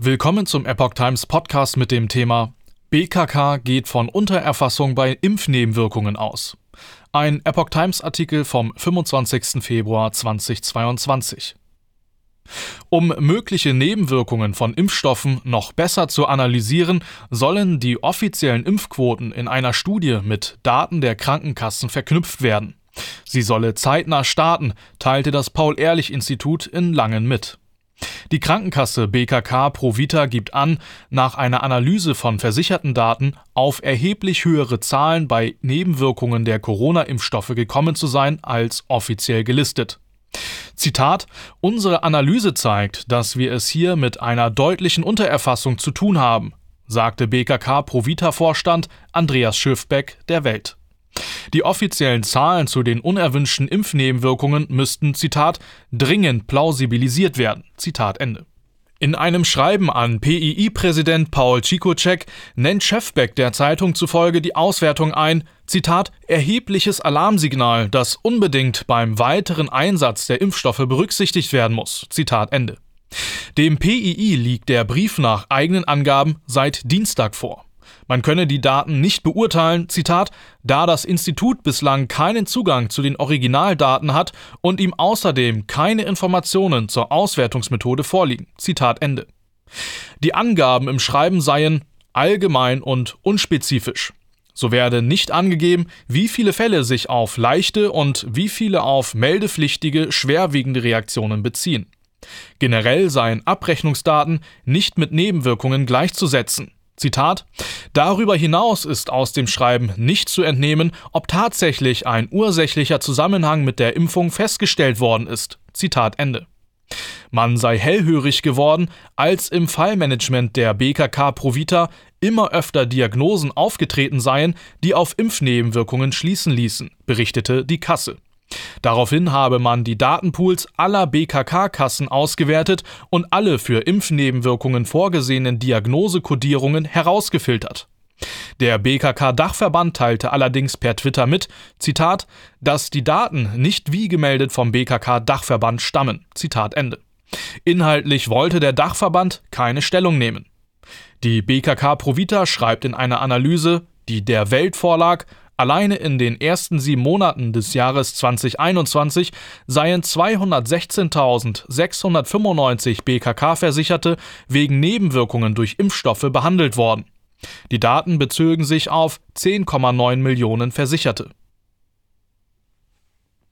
Willkommen zum Epoch Times Podcast mit dem Thema BKK geht von Untererfassung bei Impfnebenwirkungen aus. Ein Epoch Times Artikel vom 25. Februar 2022. Um mögliche Nebenwirkungen von Impfstoffen noch besser zu analysieren, sollen die offiziellen Impfquoten in einer Studie mit Daten der Krankenkassen verknüpft werden. Sie solle zeitnah starten, teilte das Paul-Ehrlich-Institut in Langen mit. Die Krankenkasse BKK Provita gibt an, nach einer Analyse von versicherten Daten auf erheblich höhere Zahlen bei Nebenwirkungen der Corona-Impfstoffe gekommen zu sein als offiziell gelistet. Zitat Unsere Analyse zeigt, dass wir es hier mit einer deutlichen Untererfassung zu tun haben, sagte BKK Provita-Vorstand Andreas Schiffbeck der Welt. Die offiziellen Zahlen zu den unerwünschten Impfnebenwirkungen müssten, Zitat, dringend plausibilisiert werden. Zitat Ende. In einem Schreiben an PII-Präsident Paul Cikocek nennt Chefbeck der Zeitung zufolge die Auswertung ein, Zitat, erhebliches Alarmsignal, das unbedingt beim weiteren Einsatz der Impfstoffe berücksichtigt werden muss. Zitat Ende. Dem PII liegt der Brief nach eigenen Angaben seit Dienstag vor. Man könne die Daten nicht beurteilen, Zitat, da das Institut bislang keinen Zugang zu den Originaldaten hat und ihm außerdem keine Informationen zur Auswertungsmethode vorliegen. Zitat Ende. Die Angaben im Schreiben seien allgemein und unspezifisch. So werde nicht angegeben, wie viele Fälle sich auf leichte und wie viele auf meldepflichtige, schwerwiegende Reaktionen beziehen. Generell seien Abrechnungsdaten nicht mit Nebenwirkungen gleichzusetzen. Zitat Darüber hinaus ist aus dem Schreiben nicht zu entnehmen, ob tatsächlich ein ursächlicher Zusammenhang mit der Impfung festgestellt worden ist. Zitat Ende. Man sei hellhörig geworden, als im Fallmanagement der BKK Provita immer öfter Diagnosen aufgetreten seien, die auf Impfnebenwirkungen schließen ließen, berichtete die Kasse. Daraufhin habe man die Datenpools aller BKK-Kassen ausgewertet und alle für Impfnebenwirkungen vorgesehenen Diagnosekodierungen herausgefiltert. Der BKK-Dachverband teilte allerdings per Twitter mit, Zitat, dass die Daten nicht wie gemeldet vom BKK-Dachverband stammen. Zitat Ende. Inhaltlich wollte der Dachverband keine Stellung nehmen. Die BKK Provita schreibt in einer Analyse, die der Welt vorlag, Alleine in den ersten sieben Monaten des Jahres 2021 seien 216.695 BKK-Versicherte wegen Nebenwirkungen durch Impfstoffe behandelt worden. Die Daten bezögen sich auf 10,9 Millionen Versicherte.